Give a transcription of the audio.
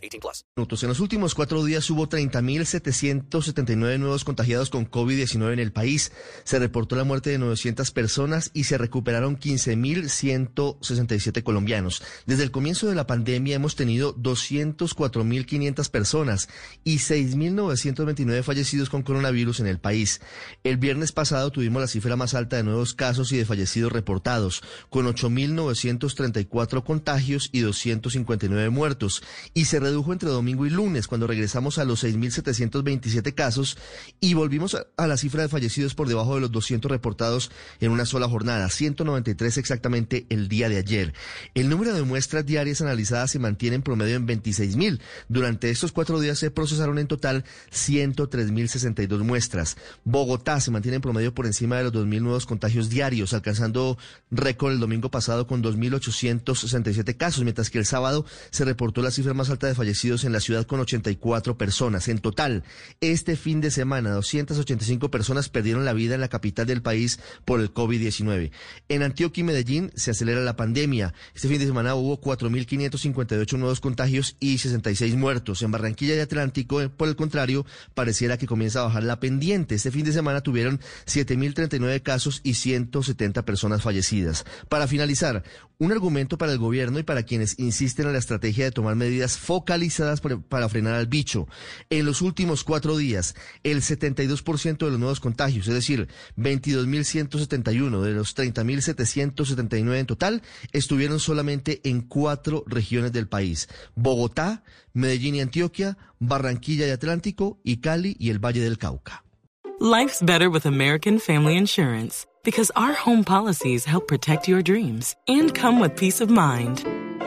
18 plus. minutos. En los últimos cuatro días hubo 30.779 nuevos contagiados con COVID-19 en el país. Se reportó la muerte de 900 personas y se recuperaron 15.167 colombianos. Desde el comienzo de la pandemia hemos tenido 204.500 personas y 6.929 fallecidos con coronavirus en el país. El viernes pasado tuvimos la cifra más alta de nuevos casos y de fallecidos reportados, con 8.934 contagios y 259 muertos. Y se redujo entre domingo y lunes, cuando regresamos a los 6.727 casos y volvimos a, la cifra de fallecidos por debajo de los 200 reportados en una sola jornada, 193 exactamente el día de ayer. El número de muestras diarias analizadas se mantiene en promedio en 26.000. Durante estos cuatro días se procesaron en total 103.062 muestras. Bogotá se mantiene en promedio por encima de los 2.000 nuevos contagios diarios, alcanzando récord el domingo pasado con 2.867 casos, mientras que el sábado se reportó la cifra más alta de fallecidos en la ciudad con 84 personas. En total, este fin de semana, 285 personas perdieron la vida en la capital del país por el COVID-19. En Antioquia y Medellín se acelera la pandemia. Este fin de semana hubo 4.558 nuevos contagios y 66 muertos. En Barranquilla y Atlántico, por el contrario, pareciera que comienza a bajar la pendiente. Este fin de semana tuvieron 7.039 casos y 170 personas fallecidas. Para finalizar, un argumento para el gobierno y para quienes insisten en la estrategia de tomar medidas focalizadas para, para frenar al bicho. En los últimos cuatro días, el 72% de los nuevos contagios, es decir, 22.171 de los 30.779 en total, estuvieron solamente en cuatro regiones del país. Bogotá, Medellín y Antioquia, Barranquilla y Atlántico y Cali y el Valle del Cauca. Life's better with American Family Insurance because our home policies help protect your dreams and come with peace of mind.